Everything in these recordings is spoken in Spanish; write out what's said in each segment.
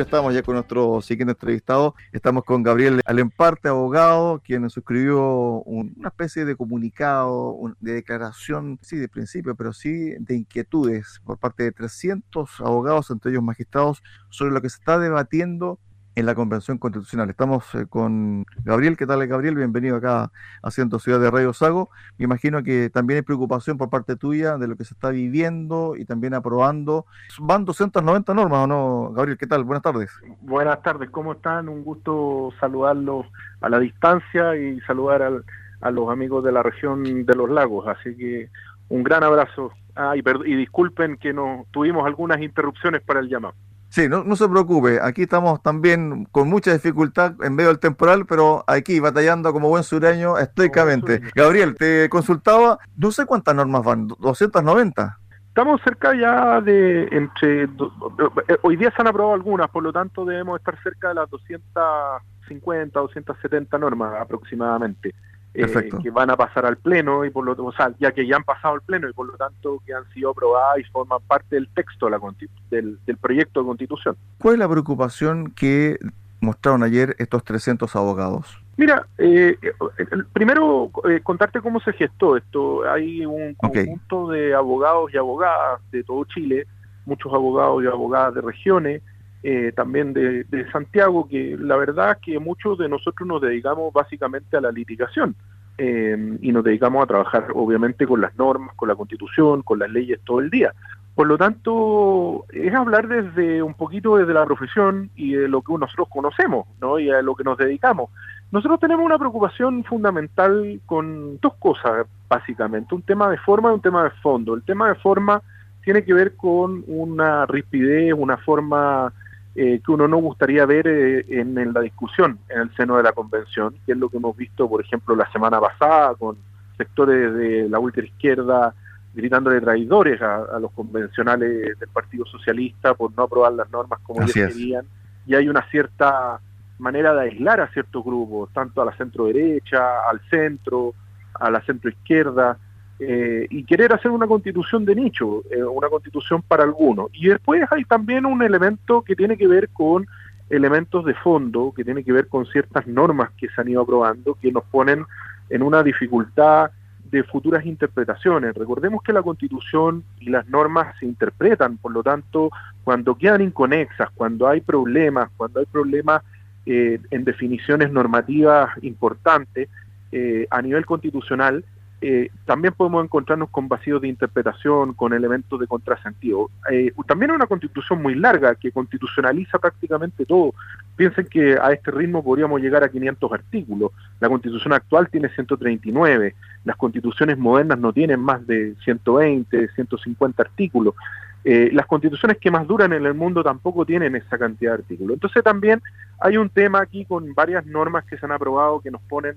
estamos ya con nuestro siguiente entrevistado. Estamos con Gabriel Alemparte, abogado, quien suscribió una especie de comunicado, de declaración, sí, de principio, pero sí de inquietudes por parte de 300 abogados, entre ellos magistrados, sobre lo que se está debatiendo en la Convención Constitucional. Estamos eh, con Gabriel. ¿Qué tal, Gabriel? Bienvenido acá a Ciento Ciudad de Radio Sago. Me imagino que también hay preocupación por parte tuya de lo que se está viviendo y también aprobando. Van 290 normas, ¿o no, Gabriel? ¿Qué tal? Buenas tardes. Buenas tardes, ¿cómo están? Un gusto saludarlos a la distancia y saludar a los amigos de la región de los lagos. Así que un gran abrazo. Ah, y, y disculpen que no tuvimos algunas interrupciones para el llamado. Sí, no, no se preocupe, aquí estamos también con mucha dificultad en medio del temporal, pero aquí batallando como buen sureño estoicamente. Gabriel, te consultaba, no sé cuántas normas van, 290. Estamos cerca ya de entre eh, hoy día se han aprobado algunas, por lo tanto debemos estar cerca de las 250, 270 normas aproximadamente. Eh, que van a pasar al pleno y por lo o sea, ya que ya han pasado al pleno y por lo tanto que han sido aprobadas y forman parte del texto de la del, del proyecto de constitución. ¿Cuál es la preocupación que mostraron ayer estos 300 abogados? Mira, eh, eh primero eh, contarte cómo se gestó esto. Hay un conjunto de abogados y abogadas de todo Chile, muchos abogados y abogadas de regiones, eh, también de, Santiago, que la verdad que muchos de nosotros nos dedicamos básicamente a la litigación eh, y nos dedicamos a trabajar obviamente con las normas, con la constitución, con las leyes todo el día. Por lo tanto, es hablar desde un poquito desde la profesión y de lo que nosotros conocemos ¿no? y a lo que nos dedicamos. Nosotros tenemos una preocupación fundamental con dos cosas, básicamente, un tema de forma y un tema de fondo. El tema de forma tiene que ver con una rispidez, una forma eh, que uno no gustaría ver eh, en, la discusión en el seno de la convención, que es lo que hemos visto, por ejemplo, la semana pasada con sectores de la ultra izquierda gritándole traidores a, los convencionales del Partido Socialista por no aprobar las normas como ellos querían, y hay una cierta manera de aislar a ciertos grupos, tanto a la centro derecha, al centro, a la centro izquierda, eh, y querer hacer una constitución de nicho, eh, una constitución para algunos. Y después hay también un elemento que tiene que ver con elementos de fondo, que tiene que ver con ciertas normas que se han ido aprobando, que nos ponen en una dificultad de futuras interpretaciones. Recordemos que la constitución y las normas se interpretan, por lo tanto, cuando quedan inconexas, cuando hay problemas, cuando hay problemas eh, en definiciones normativas importantes a nivel constitucional, eh, también podemos encontrarnos con vacíos de interpretación, con elementos de contrasentido. Eh, también es una constitución muy larga que constitucionaliza prácticamente todo. Piensen que a este ritmo podríamos llegar a 500 artículos. La constitución actual tiene 139. Las constituciones modernas no tienen más de 120, 150 artículos. Eh, las constituciones que más duran en el mundo tampoco tienen esa cantidad de artículos. Entonces también hay un tema aquí con varias normas que se han aprobado que nos ponen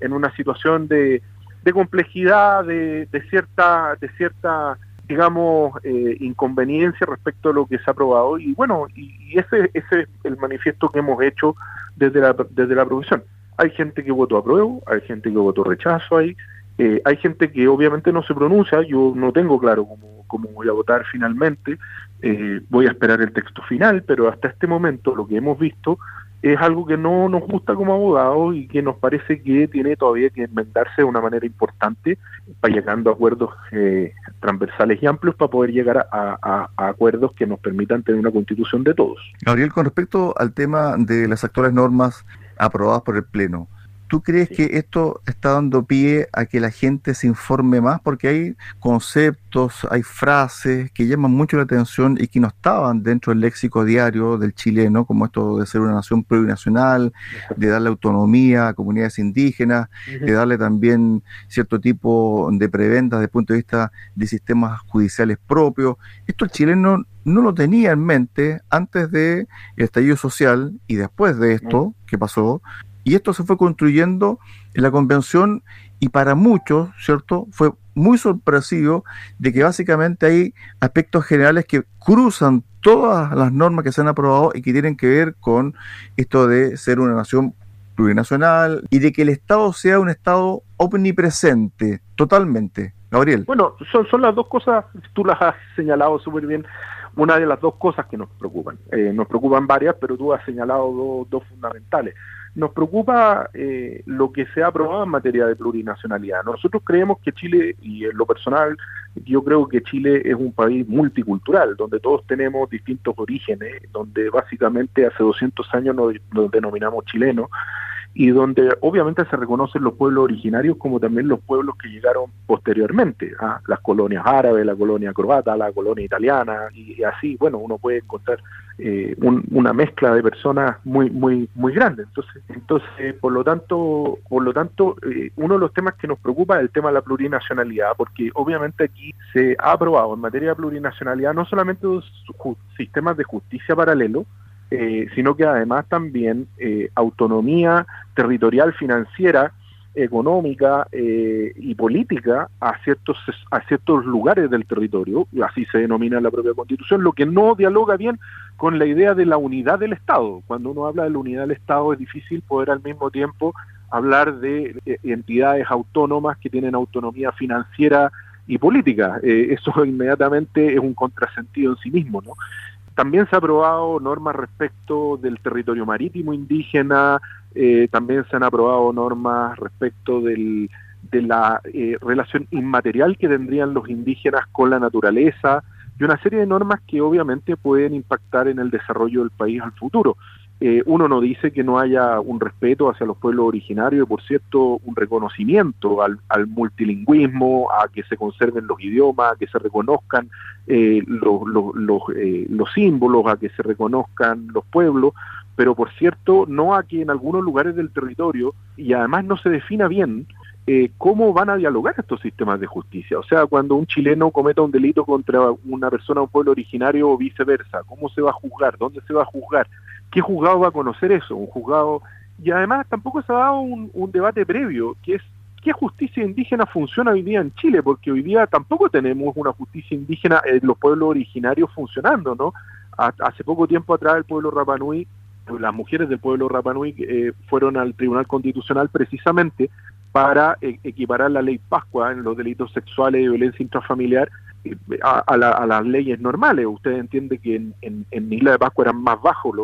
en una situación de, de complejidad, de, cierta, de cierta digamos, eh, inconveniencia respecto a lo que se ha aprobado. Y bueno, y, ese, ese es el manifiesto que hemos hecho desde la, desde la profesión. Hay gente que votó apruebo, hay gente que votó rechazo ahí, eh, hay gente que obviamente no se pronuncia, yo no tengo claro cómo, cómo voy a votar finalmente, eh, voy a esperar el texto final, pero hasta este momento lo que hemos visto es algo que no nos gusta como abogados y que nos parece que tiene todavía que enmendarse de una manera importante para llegando a acuerdos eh, transversales y amplios para poder llegar a, acuerdos que nos permitan tener una constitución de todos. Gabriel, con respecto al tema de las actuales normas aprobadas por el Pleno, ¿Tú crees que esto está dando pie a que la gente se informe más? Porque hay conceptos, hay frases que llaman mucho la atención y que no estaban dentro del léxico diario del chileno, como esto de ser una nación plurinacional, de darle autonomía a comunidades indígenas, de darle también cierto tipo de preventas desde el punto de vista de sistemas judiciales propios. Esto el chileno no lo tenía en mente antes del estallido social y después de esto que pasó, y esto se fue construyendo en la convención y para muchos, ¿cierto? Fue muy sorpresivo de que básicamente hay aspectos generales que cruzan todas las normas que se han aprobado y que tienen que ver con esto de ser una nación plurinacional y de que el Estado sea un Estado omnipresente, totalmente. Gabriel. Bueno, son, son las dos cosas, tú las has señalado súper bien. una de las dos cosas que nos preocupan. Eh, nos preocupan varias, pero tú has señalado dos, fundamentales. Nos preocupa eh, lo que se ha aprobado en materia de plurinacionalidad. Nosotros creemos que Chile, y en lo personal, yo creo que Chile es un país multicultural, donde todos tenemos distintos orígenes, donde básicamente hace 200 años nos denominamos chilenos, y donde obviamente se reconocen los pueblos originarios como también los pueblos que llegaron posteriormente, a ¿ah? las colonias árabes, la colonia croata, la colonia italiana y, así, bueno, uno puede encontrar eh, una mezcla de personas muy muy muy grande. Entonces, entonces por lo tanto, por lo tanto, eh, uno de los temas que nos preocupa es el tema de la plurinacionalidad, porque obviamente aquí se ha aprobado en materia de plurinacionalidad no solamente los sistemas de justicia paralelo, eh, sino que además también eh, autonomía territorial financiera, económica eh, y política a ciertos, a ciertos lugares del territorio, así se denomina la propia constitución, lo que no dialoga bien con la idea de la unidad del Estado. Cuando uno habla de la unidad del Estado es difícil poder al mismo tiempo hablar de entidades autónomas que tienen autonomía financiera y política. eso inmediatamente es un contrasentido en sí mismo, ¿no? También se ha aprobado normas respecto del territorio marítimo indígena, eh, también se han aprobado normas respecto del, de la eh, relación inmaterial que tendrían los indígenas con la naturaleza y una serie de normas que obviamente pueden impactar en el desarrollo del país al futuro. Eh, uno no dice que no haya un respeto hacia los pueblos originarios y, por cierto, un reconocimiento al, multilingüismo, a que se conserven los idiomas, a que se reconozcan eh, eh, los, símbolos, a que se reconozcan los pueblos, pero, por cierto, no a que en algunos lugares del territorio, y además no se defina bien, cómo van a dialogar estos sistemas de justicia. O sea, cuando un chileno cometa un delito contra una persona de un pueblo originario o viceversa, ¿cómo se va a juzgar? ¿Dónde se va a juzgar? ¿Qué juzgado va a conocer eso? Un juzgado... Y además tampoco se ha dado un, debate previo, que es qué justicia indígena funciona hoy día en Chile, porque hoy día tampoco tenemos una justicia indígena en los pueblos originarios funcionando, ¿no? Hace poco tiempo atrás el pueblo Rapanui, las mujeres del pueblo Rapanui eh, fueron al Tribunal Constitucional precisamente para e, equiparar la ley Pascua en los delitos sexuales y violencia intrafamiliar a, las leyes normales. Usted entiende que en, en, Isla de Pascua eran más bajos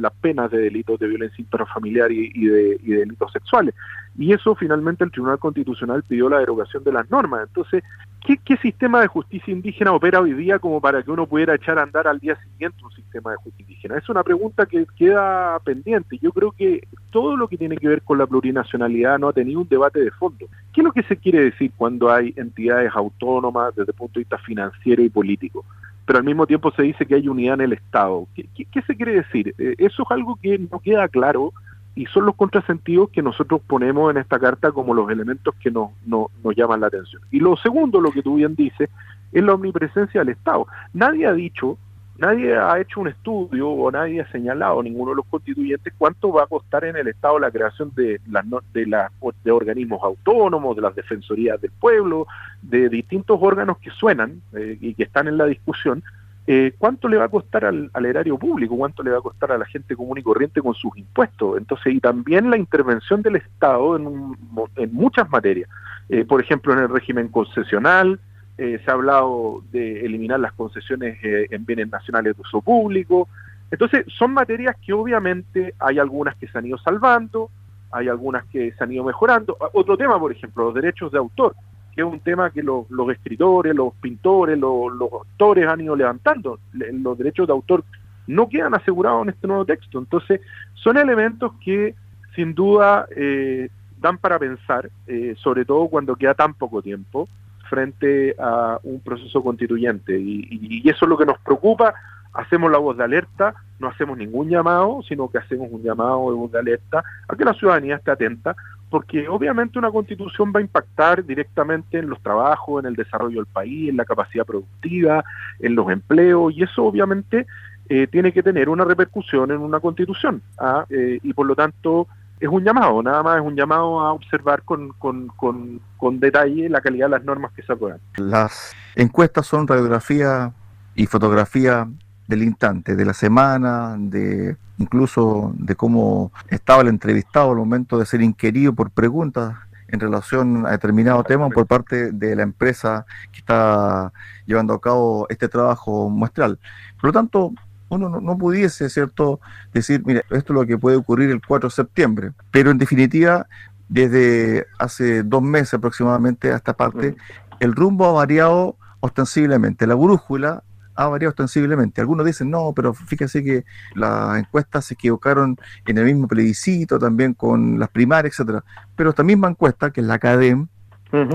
las penas de delitos de violencia intrafamiliar y, y de delitos sexuales. Y eso finalmente el Tribunal Constitucional pidió la derogación de las normas. Entonces, ¿Qué, sistema de justicia indígena opera hoy día como para que uno pudiera echar a andar al día siguiente un sistema de justicia indígena? Es una pregunta que queda pendiente. Yo creo que todo lo que tiene que ver con la plurinacionalidad no ha tenido un debate de fondo. ¿Qué es lo que se quiere decir cuando hay entidades autónomas desde el punto de vista financiero y político? Pero al mismo tiempo se dice que hay unidad en el Estado. ¿Qué, qué se quiere decir? Eh, eso es algo que no queda claro y son los contrasentidos que nosotros ponemos en esta carta como los elementos que nos, nos llaman la atención. Y lo segundo, lo que tú bien dices, es la omnipresencia del Estado. Nadie ha dicho, nadie ha hecho un estudio o nadie ha señalado, ninguno de los constituyentes, cuánto va a costar en el Estado la creación de, las, de, la, de organismos autónomos, de las defensorías del pueblo, de distintos órganos que suenan eh, y que están en la discusión, eh, ¿cuánto le va a costar al, erario público? ¿Cuánto le va a costar a la gente común y corriente con sus impuestos? Entonces, y también la intervención del Estado en, en muchas materias. Eh, por ejemplo, en el régimen concesional, eh, se ha hablado de eliminar las concesiones en bienes nacionales de uso público. Entonces, son materias que obviamente hay algunas que se han ido salvando, hay algunas que se han ido mejorando. Otro tema, por ejemplo, los derechos de autor que es un tema que los, escritores, los pintores, los, los, autores han ido levantando. Los derechos de autor no quedan asegurados en este nuevo texto. Entonces, son elementos que sin duda eh, dan para pensar, eh, sobre todo cuando queda tan poco tiempo frente a un proceso constituyente. Y, eso es lo que nos preocupa. Hacemos la voz de alerta, no hacemos ningún llamado, sino que hacemos un llamado de voz de alerta a que la ciudadanía esté atenta porque obviamente una constitución va a impactar directamente en los trabajos, en el desarrollo del país, en la capacidad productiva, en los empleos, y eso obviamente eh, tiene que tener una repercusión en una constitución. ¿ah? Eh, y por lo tanto es un llamado, nada más es un llamado a observar con, con, con, con detalle la calidad de las normas que se aprueban. Las encuestas son radiografía y fotografía del instante, de la semana, de incluso de cómo estaba el entrevistado al momento de ser inquirido por preguntas en relación a determinado tema por parte de la empresa que está llevando a cabo este trabajo muestral. Por lo tanto, uno no, pudiese, ¿cierto?, decir, mire, esto es lo que puede ocurrir el 4 de septiembre, pero en definitiva, desde hace dos meses aproximadamente a esta parte, el rumbo ha variado ostensiblemente. La brújula ha variado ostensiblemente. Algunos dicen, no, pero fíjese que las encuestas se equivocaron en el mismo plebiscito, también con las primarias, etcétera. Pero esta misma encuesta, que es la CADEM,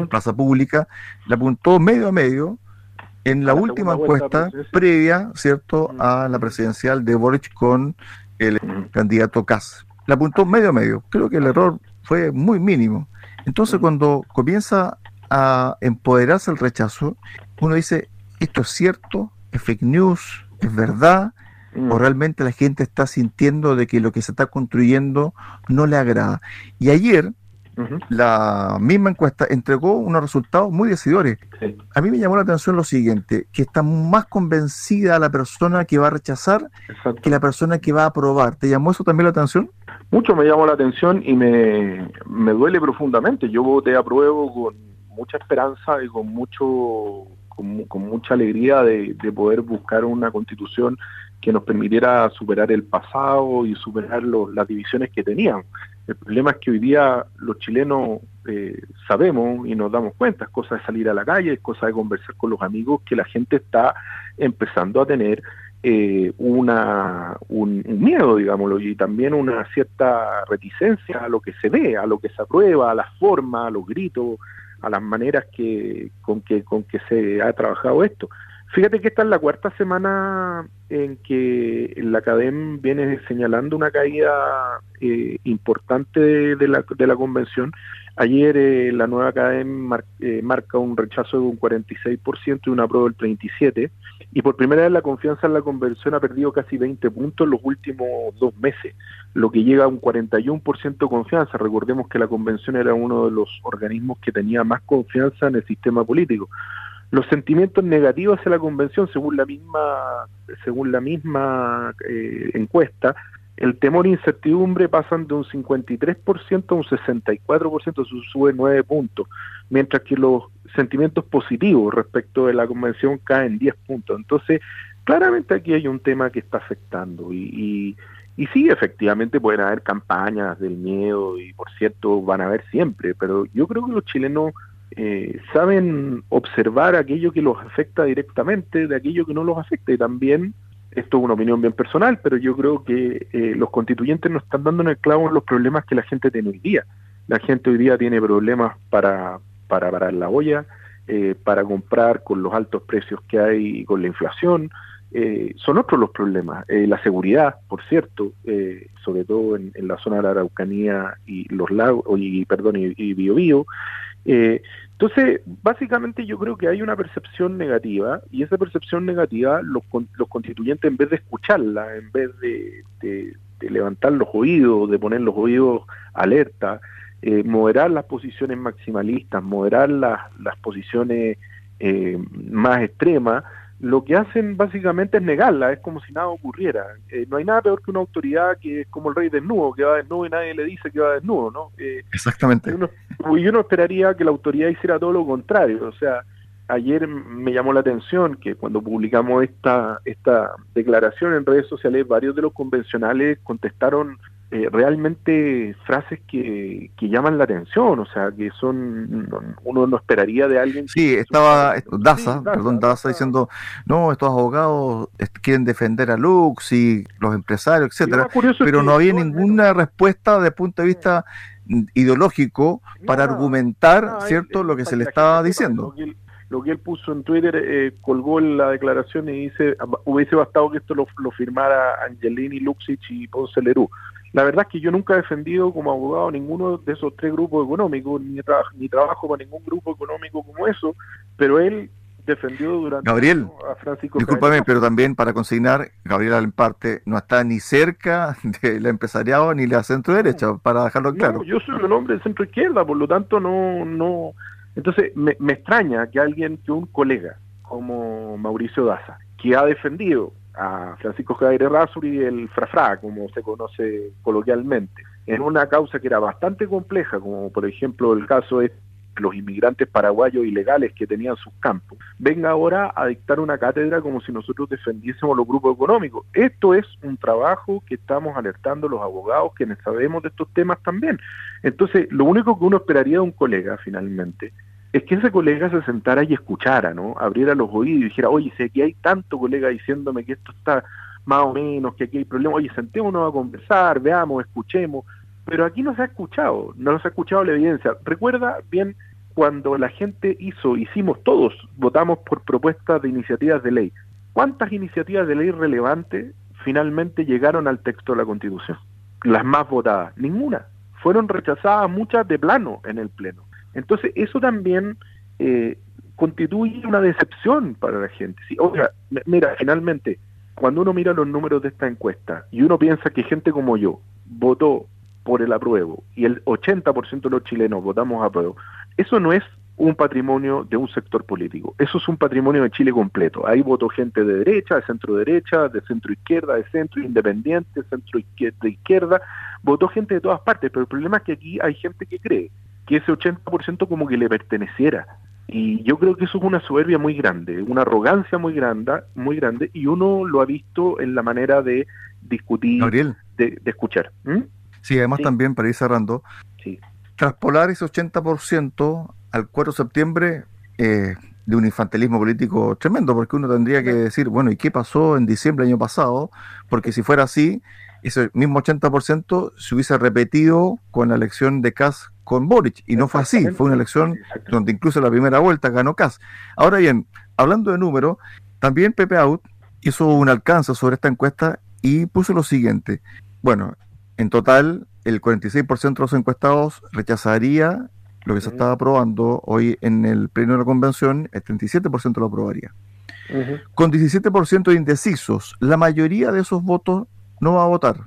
Plaza Pública, la apuntó medio a medio en la, última encuesta previa, ¿cierto?, a la presidencial de Boric con el candidato Kass. La apuntó medio a medio. Creo que el error fue muy mínimo. Entonces, cuando comienza a empoderarse el rechazo, uno dice, ¿esto es cierto? ¿Es fake news? ¿Es verdad? ¿O mm. realmente la gente está sintiendo de que lo que se está construyendo no le agrada? Y ayer, la misma encuesta entregó unos resultados muy decidores. A mí me llamó la atención lo siguiente, que está más convencida la persona que va a rechazar que la persona que va a aprobar. ¿Te llamó eso también la atención? Mucho me llamó la atención y me, me duele profundamente. Yo voté apruebo con mucha esperanza y con mucho con, mucha alegría de, poder buscar una constitución que nos permitiera superar el pasado y superar las divisiones que tenían. El problema es que hoy día los chilenos eh, sabemos y nos damos cuenta, es cosa de salir a la calle, es cosa de conversar con los amigos, que la gente está empezando a tener eh, una, un, miedo, digámoslo, y también una cierta reticencia a lo que se ve, a lo que se aprueba, a las formas, a los gritos, a las maneras que con que con que se ha trabajado esto. Fíjate que esta es la cuarta semana en que la Academ viene señalando una caída eh, importante de, la, de la convención. Ayer eh, la nueva Academ eh, marca un rechazo de un 46% y una prueba del 37%, y por primera vez la confianza en la convención ha perdido casi 20 puntos en los últimos dos meses lo que llega a un 41% de confianza. Recordemos que la convención era uno de los organismos que tenía más confianza en el sistema político. Los sentimientos negativos hacia la convención, según la misma, según la misma eh, encuesta, el temor e incertidumbre pasan de un 53% a un 64%, eso sube 9 puntos, mientras que los sentimientos positivos respecto de la convención caen 10 puntos. Entonces, claramente aquí hay un tema que está afectando y y sí, efectivamente pueden haber campañas del miedo y por cierto van a haber siempre, pero yo creo que los chilenos eh, saben observar aquello que los afecta directamente de aquello que no los afecta y también, esto es una opinión bien personal, pero yo creo que eh, los constituyentes nos están dando en el clavo los problemas que la gente tiene hoy día. La gente hoy día tiene problemas para, para parar la olla, eh, para comprar con los altos precios que hay y con la inflación, eh, son otros los problemas. Eh, la seguridad, por cierto, eh, sobre todo en, la zona de la Araucanía y los lagos, y perdón, y, y Biobío. entonces, básicamente yo creo que hay una percepción negativa y esa percepción negativa los, constituyentes en vez de escucharla, en vez de, levantar los oídos, de poner los oídos alerta, moderar las posiciones maximalistas, moderar las, las posiciones más extremas, lo que hacen básicamente es negarla, es como si nada ocurriera. Eh, no hay nada peor que una autoridad que es como el rey desnudo, que va desnudo y nadie le dice que va desnudo, ¿no? Eh, Exactamente. Y uno, esperaría que la autoridad hiciera todo lo contrario, o sea, ayer me llamó la atención que cuando publicamos esta, esta declaración en redes sociales, varios de los convencionales contestaron eh, realmente frases que, que, llaman la atención, o sea, que son, uno no esperaría de alguien. Sí, estaba Daza, perdón, Daza, diciendo, no, estos abogados quieren defender a Lux y los empresarios, etcétera, pero no había ninguna respuesta desde el punto de vista ideológico para argumentar, ¿cierto?, lo que se le estaba diciendo. Lo que, él, puso en Twitter, eh, colgó la declaración y dice, hubiese bastado que esto lo, lo firmara Angelini, Luxich y Ponce Lerú la verdad es que yo nunca he defendido como abogado ninguno de esos tres grupos económicos, ni, ni trabajo para ningún grupo económico como eso, pero él defendió durante Gabriel, a Francisco discúlpame, pero también para consignar, Gabriel en parte no está ni cerca de la empresariado ni la centro derecha, para dejarlo claro. yo soy un hombre de centro izquierda, por lo tanto no, no, entonces me, me extraña que alguien, que un colega como Mauricio Daza, que ha defendido a Francisco Javier Razuri el Frafra, como se conoce coloquialmente, en una causa que era bastante compleja, como por ejemplo el caso de los inmigrantes paraguayos ilegales que tenían sus campos, venga ahora a dictar una cátedra como si nosotros defendiésemos los grupos económicos. Esto es un trabajo que estamos alertando los abogados quienes sabemos de estos temas también. Entonces, lo único que uno esperaría de un colega finalmente es que ese colega se sentara y escuchara, ¿no? Abriera los oídos y dijera, oye, si aquí hay tanto colega diciéndome que esto está más o menos, que aquí hay problemas, oye, sentémonos a conversar, veamos, escuchemos, pero aquí no se ha escuchado, no se ha escuchado la evidencia. Recuerda bien cuando la gente hizo, hicimos todos, votamos por propuestas de iniciativas de ley. ¿Cuántas iniciativas de ley relevantes finalmente llegaron al texto de la Constitución? Las más votadas, ninguna. Fueron rechazadas muchas de plano en el Pleno. Entonces, eso también eh, constituye una decepción para la gente. Sí, oiga, mira, finalmente, cuando uno mira los números de esta encuesta y uno piensa que gente como yo votó por el apruebo y el 80% de los chilenos votamos a apruebo, eso no es un patrimonio de un sector político, eso es un patrimonio de Chile completo. Ahí votó gente de derecha, de centro derecha, de centro izquierda, de centro independiente, centro izquierda, izquierda, votó gente de todas partes, pero el problema es que aquí hay gente que cree que ese 80% como que le perteneciera. Y yo creo que eso es una soberbia muy grande, una arrogancia muy grande, muy grande, y uno lo ha visto en la manera de discutir, de, escuchar. ¿Mm? Sí, además también, para ir cerrando, sí. traspolar ese 80% al 4 de septiembre eh, de un infantilismo político tremendo, porque uno tendría que decir, bueno, ¿y qué pasó en diciembre del año pasado? Porque si fuera así, ese mismo 80% se hubiese repetido con la elección de Kass con Boric, y no fue así, fue una elección donde incluso la primera vuelta ganó Kass. Ahora bien, hablando de números, también Pepe Out hizo un alcance sobre esta encuesta y puso lo siguiente, bueno, en total el 46% de los encuestados rechazaría lo que se estaba aprobando hoy en el pleno de la convención, el 37% lo aprobaría. Con 17% de indecisos, la mayoría de esos votos no va a votar.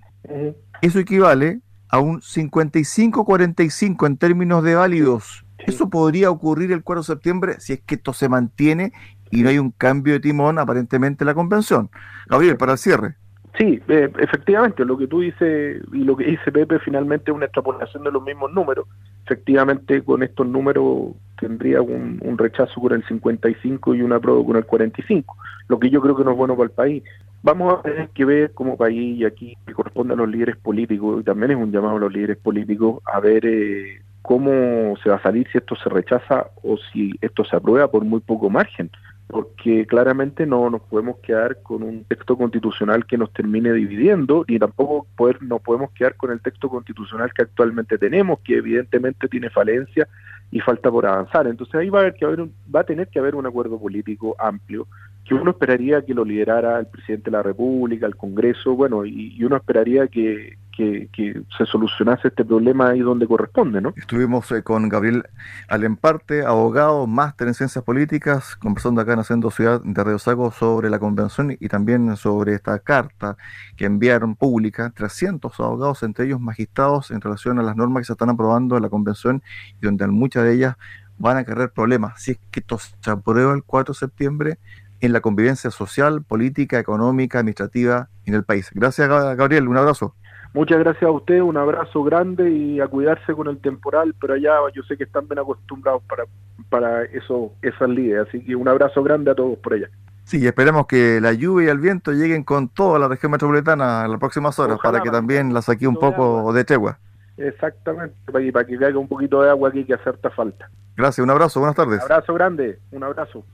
Eso equivale a un 55-45 en términos de válidos. Eso podría ocurrir el 4 de septiembre si es que esto se mantiene y no hay un cambio de timón aparentemente en la convención. Gabriel, para el cierre. Sí, eh, efectivamente, lo que tú dices y lo que dice Pepe finalmente es una extrapolación de los mismos números. Efectivamente, con estos números tendría un, un rechazo con el 55 y una prueba con el 45, lo que yo creo que no es bueno para el país. Vamos a tener que ver como país, y aquí corresponde a los líderes políticos, y también es un llamado a los líderes políticos, a ver eh, cómo se va a salir si esto se rechaza o si esto se aprueba por muy poco margen, porque claramente no nos podemos quedar con un texto constitucional que nos termine dividiendo, ni tampoco poder, nos podemos quedar con el texto constitucional que actualmente tenemos, que evidentemente tiene falencia y falta por avanzar. Entonces ahí va a, haber que haber va a tener que haber un acuerdo político amplio que uno esperaría que lo liderara el presidente de la República, el Congreso, bueno, y, uno esperaría que, se solucionase este problema ahí donde corresponde, ¿no? Estuvimos eh, con Gabriel Alemparte, abogado, máster en ciencias políticas, conversando acá en Haciendo Ciudad de Río Sago sobre la convención y también sobre esta carta que enviaron pública 300 abogados, entre ellos magistrados, en relación a las normas que se están aprobando en la convención y donde muchas de ellas van a querer problemas. Si es que esto se aprueba el 4 de septiembre, en la convivencia social, política, económica, administrativa en el país. Gracias, Gabriel. Un abrazo. Muchas gracias a usted, un abrazo grande y a cuidarse con el temporal, pero allá yo sé que están bien acostumbrados para, para eso, esas líderes, así que un abrazo grande a todos por allá. Sí, esperemos que la lluvia y el viento lleguen con toda la región metropolitana en las próximas horas, para que también la saque un poco de, tregua. Exactamente, para que, para que caiga un poquito de agua aquí que hacerte falta. Gracias, un abrazo, buenas tardes. Un abrazo grande, un abrazo.